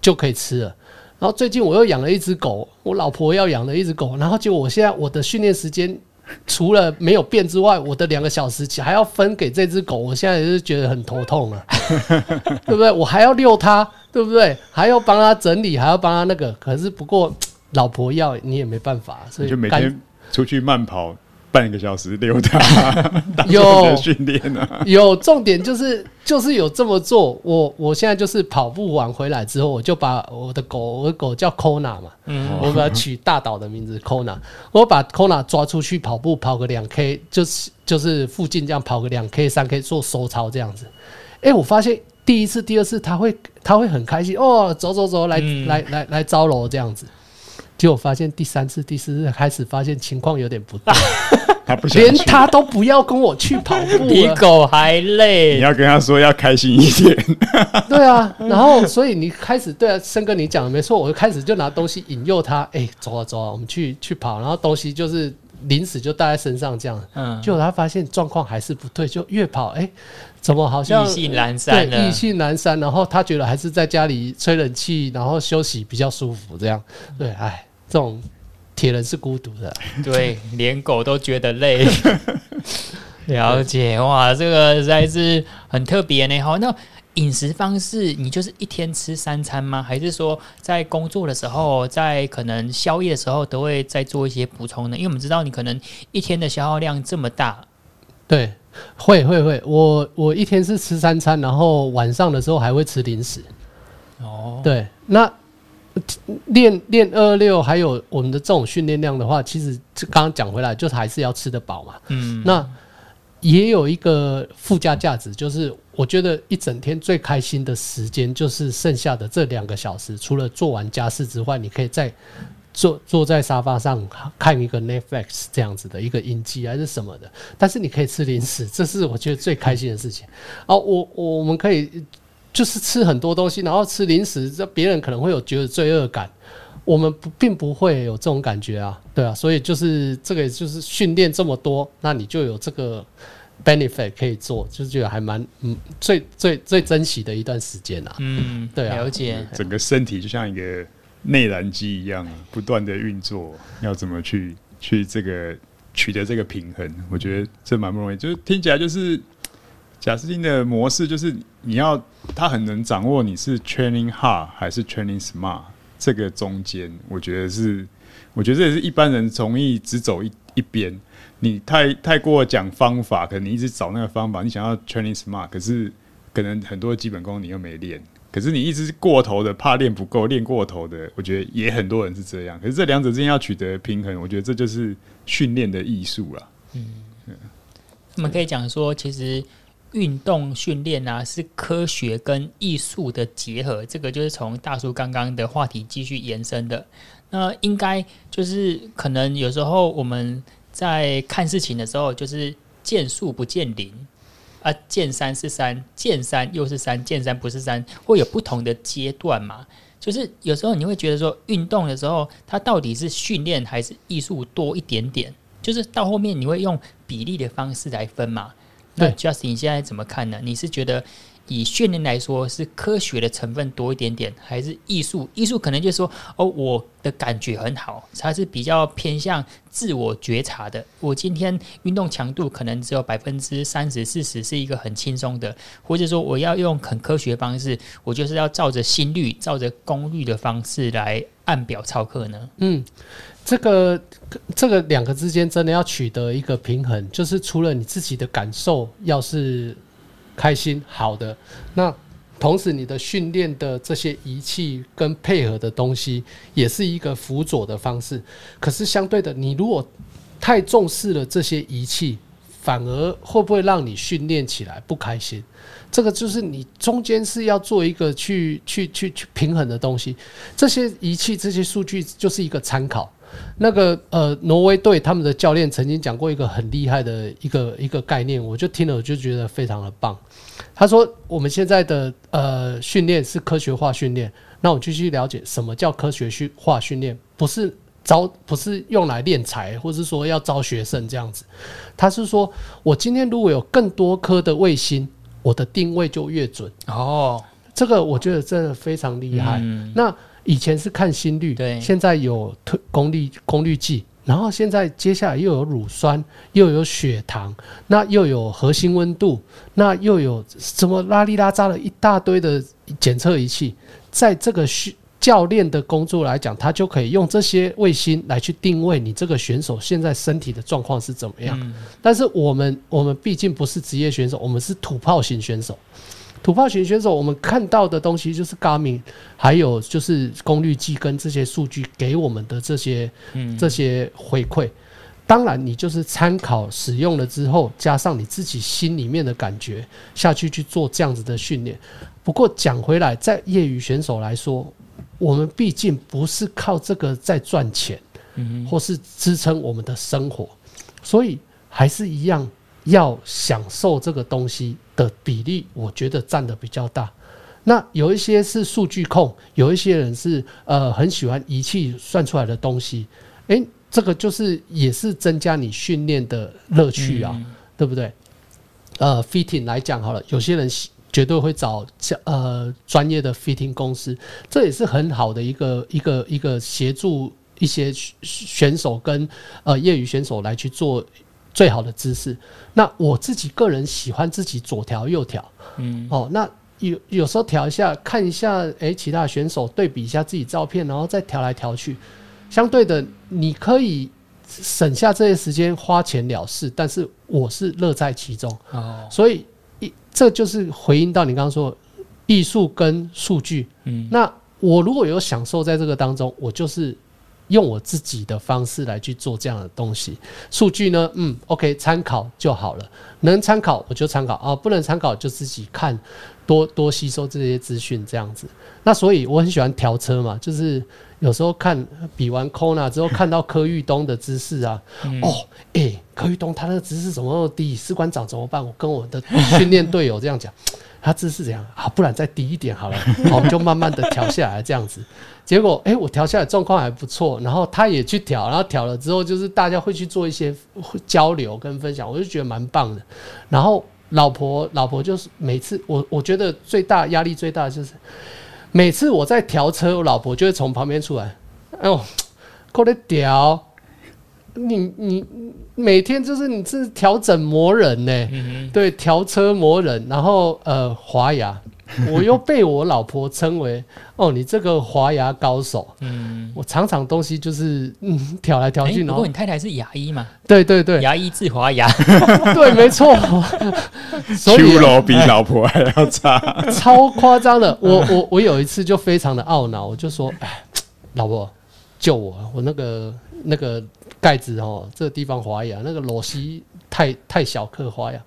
就可以吃了。然后最近我又养了一只狗，我老婆要养了一只狗，然后结果我现在我的训练时间除了没有变之外，我的两个小时还要分给这只狗，我现在也是觉得很头痛了，对不对？我还要遛它，对不对？还要帮它整理，还要帮它那个。可是不过老婆要你也没办法，所以就每天出去慢跑。半个小时溜达，有训练啊，有重点就是就是有这么做。我我现在就是跑步完回来之后，我就把我的狗，我的狗叫 Kona 嘛，嗯，我把它取大岛的名字 Kona，我把 Kona 抓出去跑步，跑个两 K，就是就是附近这样跑个两 K、三 K 做收操这样子。哎，我发现第一次、第二次他会他会很开心哦，走走走，来、嗯、来来来招楼这样子。结果发现第三次、第四次开始发现情况有点不对，他不连他都不要跟我去跑步，比狗还累。你要跟他说要开心一点。对啊，然后所以你开始对啊，森哥你讲的没错，我就开始就拿东西引诱他，哎、欸，走啊走啊，我们去去跑，然后东西就是临时就带在身上这样。嗯，结果他发现状况还是不对，就越跑哎、欸，怎么好像意兴阑珊？对，意兴阑珊。然后他觉得还是在家里吹冷气，然后休息比较舒服这样。对，哎。这种铁人是孤独的，对，连狗都觉得累。了解哇，这个实在是很特别呢。好，那饮食方式，你就是一天吃三餐吗？还是说在工作的时候，在可能宵夜的时候都会再做一些补充呢？因为我们知道你可能一天的消耗量这么大。对，会会会，我我一天是吃三餐，然后晚上的时候还会吃零食。哦，对，那。练练二二六，还有我们的这种训练量的话，其实刚刚讲回来，就是还是要吃得饱嘛。嗯，那也有一个附加价值，就是我觉得一整天最开心的时间，就是剩下的这两个小时，除了做完家事之外，你可以在坐坐在沙发上看一个 Netflix 这样子的一个影集还是什么的，但是你可以吃零食，这是我觉得最开心的事情。哦，我我们可以。就是吃很多东西，然后吃零食，这别人可能会有觉得罪恶感，我们不并不会有这种感觉啊，对啊，所以就是这个，就是训练这么多，那你就有这个 benefit 可以做，就是觉得还蛮嗯最最最珍惜的一段时间啊，嗯，对啊，了解，整个身体就像一个内燃机一样，不断的运作，要怎么去去这个取得这个平衡，我觉得这蛮不容易，就是听起来就是。贾斯汀的模式就是你要他很能掌握你是 training hard 还是 training smart 这个中间，我觉得是，我觉得这也是一般人容易只走一一边。你太太过讲方法，可能你一直找那个方法，你想要 training smart，可是可能很多基本功你又没练。可是你一直过头的，怕练不够，练过头的，我觉得也很多人是这样。可是这两者之间要取得平衡，我觉得这就是训练的艺术了。嗯，我们可以讲说，其实。运动训练啊，是科学跟艺术的结合。这个就是从大叔刚刚的话题继续延伸的。那应该就是可能有时候我们在看事情的时候，就是见树不见林啊，见山是山，见山又是山，见山不是山，会有不同的阶段嘛。就是有时候你会觉得说，运动的时候，它到底是训练还是艺术多一点点？就是到后面你会用比例的方式来分嘛。对，Justin，你现在怎么看呢？你是觉得以训练来说，是科学的成分多一点点，还是艺术？艺术可能就是说，哦，我的感觉很好，它是比较偏向自我觉察的。我今天运动强度可能只有百分之三十、四十，是一个很轻松的，或者说我要用很科学的方式，我就是要照着心率、照着功率的方式来按表操课呢？嗯，这个这个两个之间真的要取得一个平衡，就是除了你自己的感受，要是。开心好的，那同时你的训练的这些仪器跟配合的东西，也是一个辅佐的方式。可是相对的，你如果太重视了这些仪器，反而会不会让你训练起来不开心？这个就是你中间是要做一个去去去去平衡的东西。这些仪器、这些数据就是一个参考。那个呃，挪威队他们的教练曾经讲过一个很厉害的一个一个概念，我就听了我就觉得非常的棒。他说我们现在的呃训练是科学化训练，那我就去了解什么叫科学化训练，不是招不是用来练才，或是说要招学生这样子。他是说我今天如果有更多颗的卫星，我的定位就越准。哦，这个我觉得真的非常厉害。嗯、那。以前是看心率，对，现在有推功率功率计，然后现在接下来又有乳酸，又有血糖，那又有核心温度，那又有什么拉里拉扎了一大堆的检测仪器，在这个训教练的工作来讲，他就可以用这些卫星来去定位你这个选手现在身体的状况是怎么样。嗯、但是我们我们毕竟不是职业选手，我们是土炮型选手。土炮型选手，我们看到的东西就是 Garmin，还有就是功率计跟这些数据给我们的这些这些回馈。当然，你就是参考使用了之后，加上你自己心里面的感觉下去去做这样子的训练。不过讲回来，在业余选手来说，我们毕竟不是靠这个在赚钱，或是支撑我们的生活，所以还是一样。要享受这个东西的比例，我觉得占的比较大。那有一些是数据控，有一些人是呃很喜欢仪器算出来的东西。诶，这个就是也是增加你训练的乐趣啊，对不对？呃，fitting 来讲好了，有些人绝对会找呃专业的 fitting 公司，这也是很好的一个一个一个协助一些选手跟呃业余选手来去做。最好的姿势。那我自己个人喜欢自己左调右调，嗯，哦，那有有时候调一下，看一下，诶、欸，其他的选手对比一下自己照片，然后再调来调去。相对的，你可以省下这些时间，花钱了事，但是我是乐在其中。哦，所以一这就是回应到你刚刚说艺术跟数据。嗯，那我如果有享受在这个当中，我就是。用我自己的方式来去做这样的东西，数据呢，嗯，OK，参考就好了，能参考我就参考啊，不能参考就自己看，多多吸收这些资讯这样子。那所以我很喜欢调车嘛，就是有时候看比完 Kona 之后，看到柯玉东的姿势啊，嗯、哦，诶、欸，柯玉东他那个姿势怎么那么低？士官长怎么办？我跟我的训练队友这样讲。他姿势怎样啊？不然再低一点好了，我们就慢慢的调下来这样子。结果，诶，我调下来状况还不错，然后他也去调，然后调了之后，就是大家会去做一些交流跟分享，我就觉得蛮棒的。然后老婆，老婆就是每次我我觉得最大压力最大的就是每次我在调车，我老婆就会从旁边出来，哎呦，过来调。你你每天就是你是调整磨人呢、欸，嗯、对，调车磨人，然后呃滑牙，我又被我老婆称为哦，你这个滑牙高手。嗯，我常常东西就是嗯挑来挑去，然过你太太是牙医嘛？对对对，牙医治滑牙，对，没错。所以楼比老婆还要差，超夸张的。我我我有一次就非常的懊恼，我就说，哎，老婆救我，我那个那个。盖子哦，这个地方滑牙，那个螺丝太太小颗滑牙。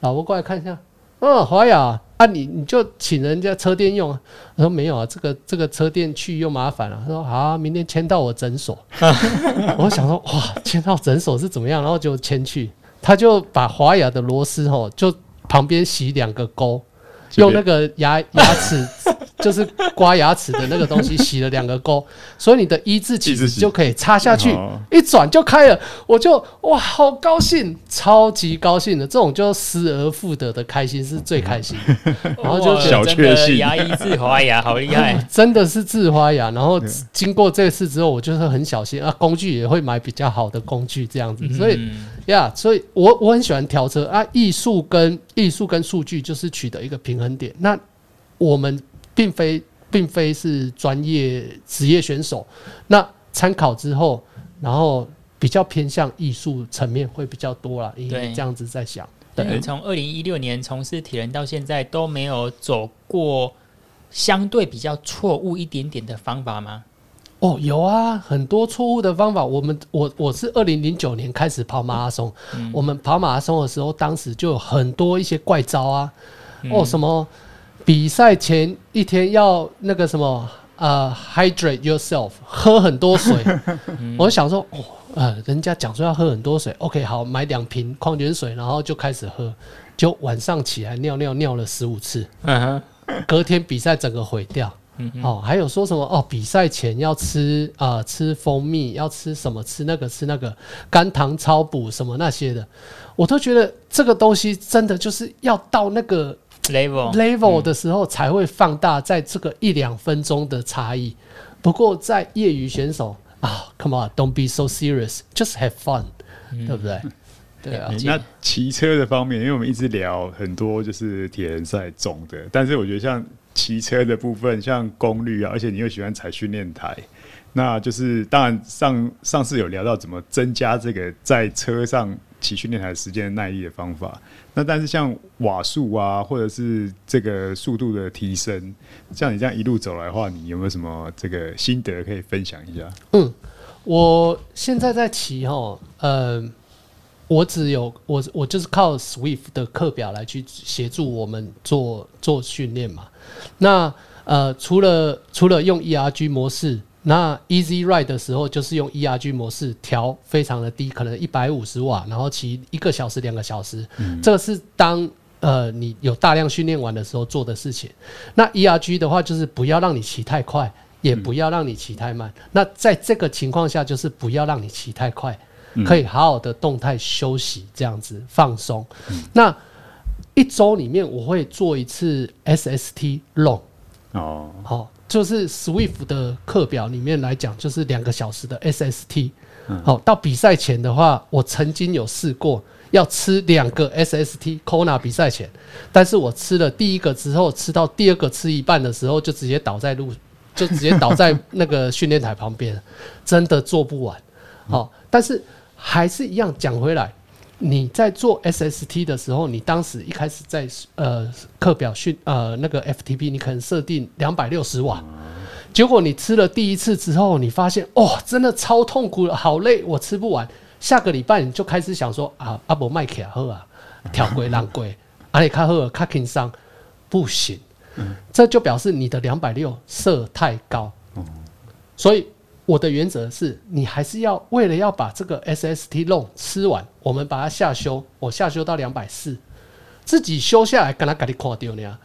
老婆过来看一下，嗯，华雅啊，你你就请人家车店用啊。他说没有啊，这个这个车店去又麻烦了。他说好啊，明天签到我诊所。我想说哇，签到诊所是怎么样？然后就签去，他就把华雅的螺丝哦，就旁边洗两个沟，用那个牙牙齿，就是刮牙齿的那个东西洗了两个沟，所以你的一字起子就可以插下去，一转就开了。我就哇，好高兴，超级高兴的，这种就失而复得的开心是最开心。然后就小确幸，牙医治花牙好厉害，真的是治花牙。然后经过这次之后，我就是很小心啊，工具也会买比较好的工具这样子。所以呀，所以我我很喜欢调车啊，艺术跟艺术跟数据就是取得一个平衡。点，那我们并非并非是专业职业选手，那参考之后，然后比较偏向艺术层面会比较多了，因为这样子在想。对，从二零一六年从事铁人到现在都没有走过相对比较错误一点点的方法吗？哦，有啊，很多错误的方法。我们我我是二零零九年开始跑马拉松，嗯，我们跑马拉松的时候，当时就有很多一些怪招啊。哦，什么比赛前一天要那个什么呃，hydrate yourself，喝很多水。我想说，哦，呃，人家讲说要喝很多水，OK，好，买两瓶矿泉水，然后就开始喝，就晚上起来尿尿尿了十五次，隔天比赛整个毁掉。哦，还有说什么哦，比赛前要吃啊，呃，吃蜂蜜，要吃什么，吃那个，吃那个肝糖超补什么那些的，我都觉得这个东西真的就是要到那个。level level 的时候才会放大在这个一两分钟的差异。不过在业余选手啊，come on，don't be so serious，just have fun，对不对？对啊。那骑车的方面，因为我们一直聊很多就是铁人赛总的，但是我觉得像骑车的部分，像功率啊，而且你又喜欢踩训练台，那就是当然上上次有聊到怎么增加这个在车上。骑训练台时间耐力的方法，那但是像瓦数啊，或者是这个速度的提升，像你这样一路走来的话，你有没有什么这个心得可以分享一下？嗯，我现在在骑哈，呃，我只有我我就是靠 Swift 的课表来去协助我们做做训练嘛。那呃，除了除了用 ERG 模式。那 Easy Ride 的时候，就是用 ERG 模式调非常的低，可能一百五十瓦，然后骑一个小时、两个小时。嗯、这个是当呃你有大量训练完的时候做的事情。那 ERG 的话，就是不要让你骑太快，也不要让你骑太慢。嗯、那在这个情况下，就是不要让你骑太快，可以好好的动态休息，这样子放松。嗯、那一周里面我会做一次 SST Long。哦，好。就是 Swift 的课表里面来讲，就是两个小时的 SST。好，到比赛前的话，我曾经有试过要吃两个 SST Kona 比赛前，但是我吃了第一个之后，吃到第二个吃一半的时候，就直接倒在路，就直接倒在那个训练台旁边，真的做不完。好，但是还是一样讲回来。你在做 SST 的时候，你当时一开始在呃课表训呃那个 FTP，你可能设定两百六十瓦，结果你吃了第一次之后，你发现哦，真的超痛苦了，好累，我吃不完。下个礼拜你就开始想说啊，阿伯麦克啊，喝啊，调贵浪贵，阿里卡喝卡轻伤，不行，这就表示你的两百六设太高，所以。我的原则是你还是要为了要把这个 SST long 吃完，我们把它下修，我下修到两百四，自己修下来，跟他给你垮掉呢。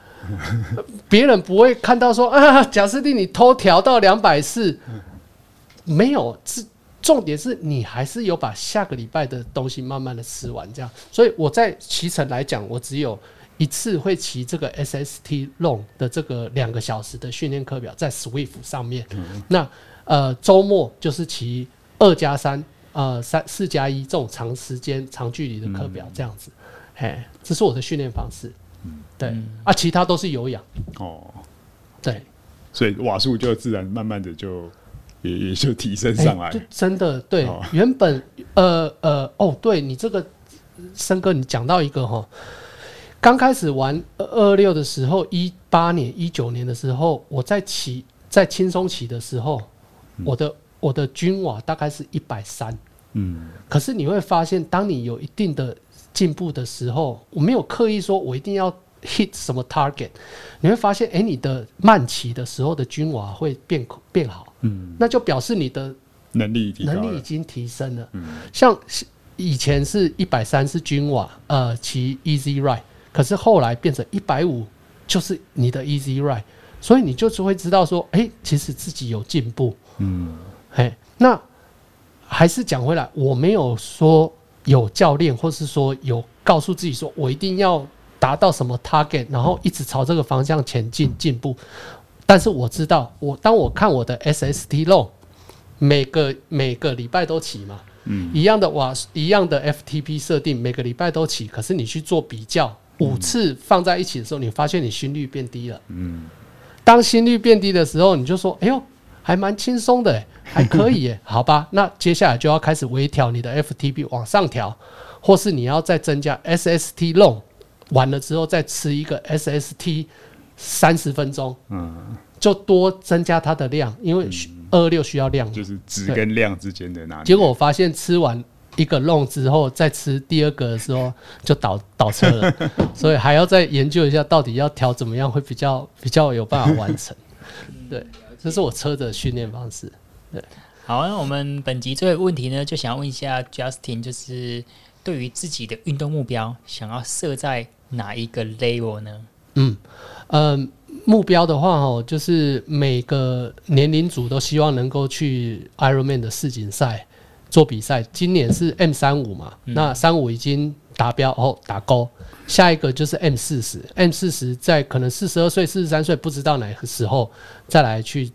别人不会看到说啊，贾斯汀你偷调到两百四，没有，是重点是你还是有把下个礼拜的东西慢慢的吃完，这样。所以我在骑乘来讲，我只有一次会骑这个 SST long 的这个两个小时的训练课表在 Swift 上面，那。呃，周末就是骑二加三，呃，三四加一这种长时间、长距离的课表，这样子，嘿、嗯，这是我的训练方式。嗯，对，啊，其他都是有氧。哦，对，所以瓦数就自然慢慢的就也也就提升上来。欸、真的，对，哦、原本呃呃，哦，对你这个森哥，你讲到一个哈，刚开始玩二二六的时候，一八年、一九年的时候，我在骑在轻松骑的时候。我的我的均瓦大概是一百三，嗯，可是你会发现，当你有一定的进步的时候，我没有刻意说我一定要 hit 什么 target，你会发现，哎、欸，你的慢骑的时候的均瓦会变变好，嗯，那就表示你的能力能力已经提升了，嗯，像以前是一百三是均瓦，呃，骑 easy ride，可是后来变成一百五就是你的 easy ride，所以你就是会知道说，哎、欸，其实自己有进步。嗯，哎，那还是讲回来，我没有说有教练，或是说有告诉自己说我一定要达到什么 target，然后一直朝这个方向前进进步。但是我知道，我当我看我的 SST low，每个每个礼拜都起嘛。嗯，一样的瓦，一样的 FTP 设定，每个礼拜都起。可是你去做比较，五次放在一起的时候，你发现你心率变低了。嗯，当心率变低的时候，你就说：“哎呦，还蛮轻松的，还可以耶。”好吧，那接下来就要开始微调你的 FTP 往上调，或是你要再增加 SST long，完了之后再吃一个 SST 三十分钟。嗯，就多增加它的量，因为。二六需要量，就是值跟量之间的那。结果我发现吃完一个 long 之后，再吃第二个的时候 就倒倒车了，所以还要再研究一下到底要调怎么样会比较比较有办法完成。对，这是我车的训练方式。对，好，那我们本集最后问题呢，就想要问一下 Justin，就是对于自己的运动目标，想要设在哪一个 level 呢？嗯嗯。呃目标的话，哦，就是每个年龄组都希望能够去 Ironman 的世锦赛做比赛。今年是 M 三五嘛，那三五已经达标哦，打勾。下一个就是 M 四十，M 四十在可能四十二岁、四十三岁，不知道哪个时候再来去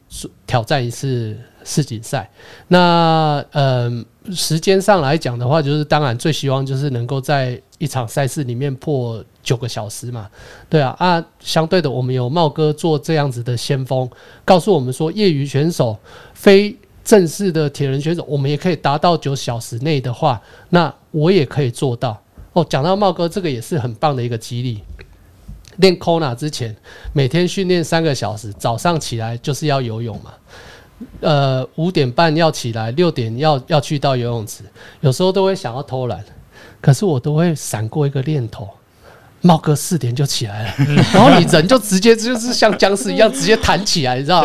挑战一次世锦赛。那嗯。时间上来讲的话，就是当然最希望就是能够在一场赛事里面破九个小时嘛，对啊啊，相对的我们有茂哥做这样子的先锋，告诉我们说业余选手、非正式的铁人选手，我们也可以达到九小时内的话，那我也可以做到哦。讲到茂哥，这个也是很棒的一个激励。练 Kona 之前，每天训练三个小时，早上起来就是要游泳嘛。呃，五点半要起来，六点要要去到游泳池，有时候都会想要偷懒，可是我都会闪过一个念头，茂哥四点就起来了，然后你人就直接就是像僵尸一样直接弹起来，你知道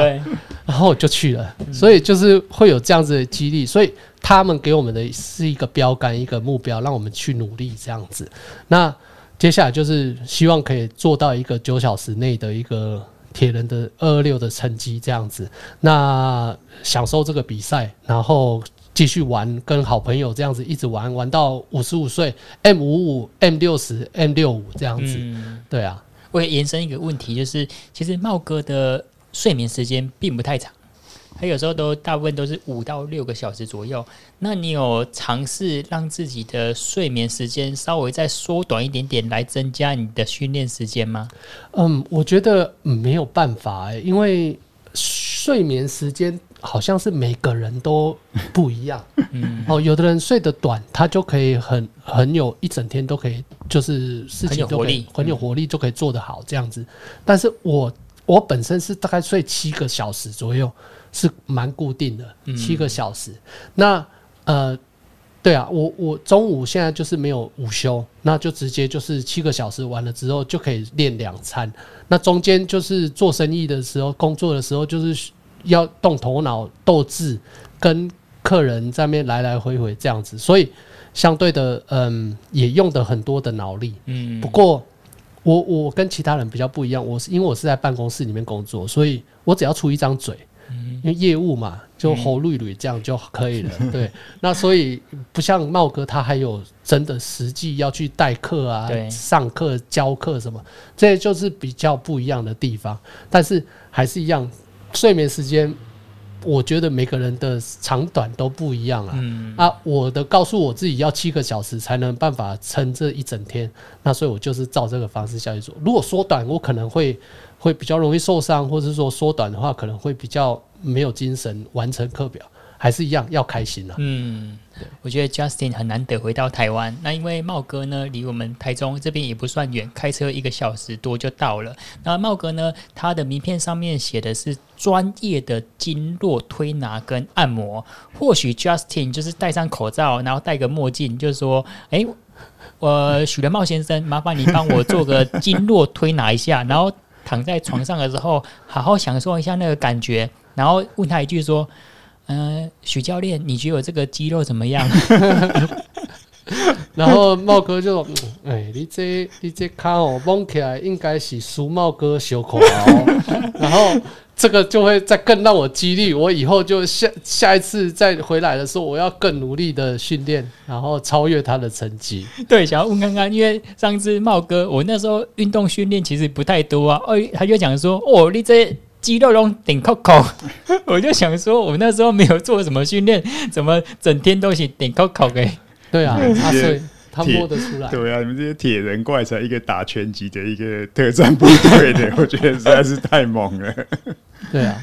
然后我就去了，所以就是会有这样子的激励，所以他们给我们的是一个标杆，一个目标，让我们去努力这样子。那接下来就是希望可以做到一个九小时内的一个。铁人的二二六的成绩这样子，那享受这个比赛，然后继续玩，跟好朋友这样子一直玩，玩到五十五岁，M 五五、M 六十、M 六五这样子。嗯、对啊，我也延伸一个问题，就是其实茂哥的睡眠时间并不太长。他有时候都大部分都是五到六个小时左右。那你有尝试让自己的睡眠时间稍微再缩短一点点，来增加你的训练时间吗？嗯，我觉得没有办法欸，因为睡眠时间好像是每个人都不一样。嗯，哦，有的人睡得短，他就可以很很有一整天都可以，就是事情都可以很有活力，就可以做得好这样子。但是我我本身是大概睡七个小时左右。是蛮固定的，七个小时。嗯、那呃，对啊，我我中午现在就是没有午休，那就直接就是七个小时完了之后就可以练两餐。那中间就是做生意的时候、工作的时候，就是要动头脑、斗智，跟客人在那边来来回回这样子。所以相对的，嗯，也用的很多的脑力。嗯，不过我我跟其他人比较不一样，我是因为我是在办公室里面工作，所以我只要出一张嘴。嗯因为业务嘛，就喉绿绿这样就可以了。对，那所以不像茂哥，他还有真的实际要去代课啊、上课教课什么，这就是比较不一样的地方。但是还是一样，睡眠时间，我觉得每个人的长短都不一样啊。啊，我的告诉我自己要七个小时才能办法撑这一整天，那所以我就是照这个方式下去做。如果缩短，我可能会。会比较容易受伤，或者是说缩短的话，可能会比较没有精神完成课表，还是一样要开心啊。嗯，对，我觉得 Justin 很难得回到台湾，那因为茂哥呢离我们台中这边也不算远，开车一个小时多就到了。那茂哥呢，他的名片上面写的是专业的经络推拿跟按摩。或许 Justin 就是戴上口罩，然后戴个墨镜，就说，哎，我许仁茂先生，麻烦你帮我做个经络推拿一下，然后。躺在床上的时候，好好享受一下那个感觉，然后问他一句说：“、呃，许教练，你觉得我这个肌肉怎么样？” 然后茂哥就哎、欸，你这你这卡哦，蒙起来应该是苏茂哥小口哦，然后这个就会再更让我激励，我以后就下下一次再回来的时候，我要更努力的训练，然后超越他的成绩。对，想要问看看，因为上次茂哥，我那时候运动训练其实不太多啊，哦，他就讲说，哦，你这。肌肉拢顶扣扣，我就想说，我那时候没有做什么训练，怎么整天都是顶扣扣的？对啊，他 所以他摸得出来。对啊，你们这些铁人怪才一个打拳击的一个特战部队的，我觉得实在是太猛了。对啊，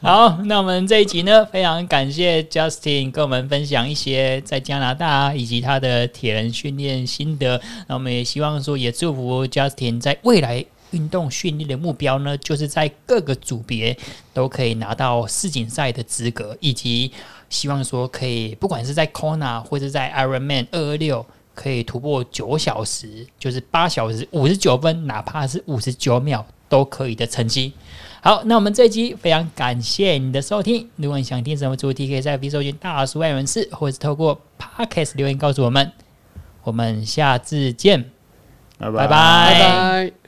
好，那我们这一集呢，非常感谢 Justin 跟我们分享一些在加拿大以及他的铁人训练心得。那我们也希望说，也祝福 Justin 在未来。运动训练的目标呢，就是在各个组别都可以拿到世锦赛的资格，以及希望说可以，不管是在 Kona 或者在 Ironman 二二六，可以突破九小时，就是八小时五十九分，哪怕是五十九秒都可以的成绩。好，那我们这一集非常感谢你的收听。如果你想听什么主题，可以在 V 搜寻大叔爱人士，或者是透过 Podcast 留言告诉我们。我们下次见，拜拜拜。拜拜。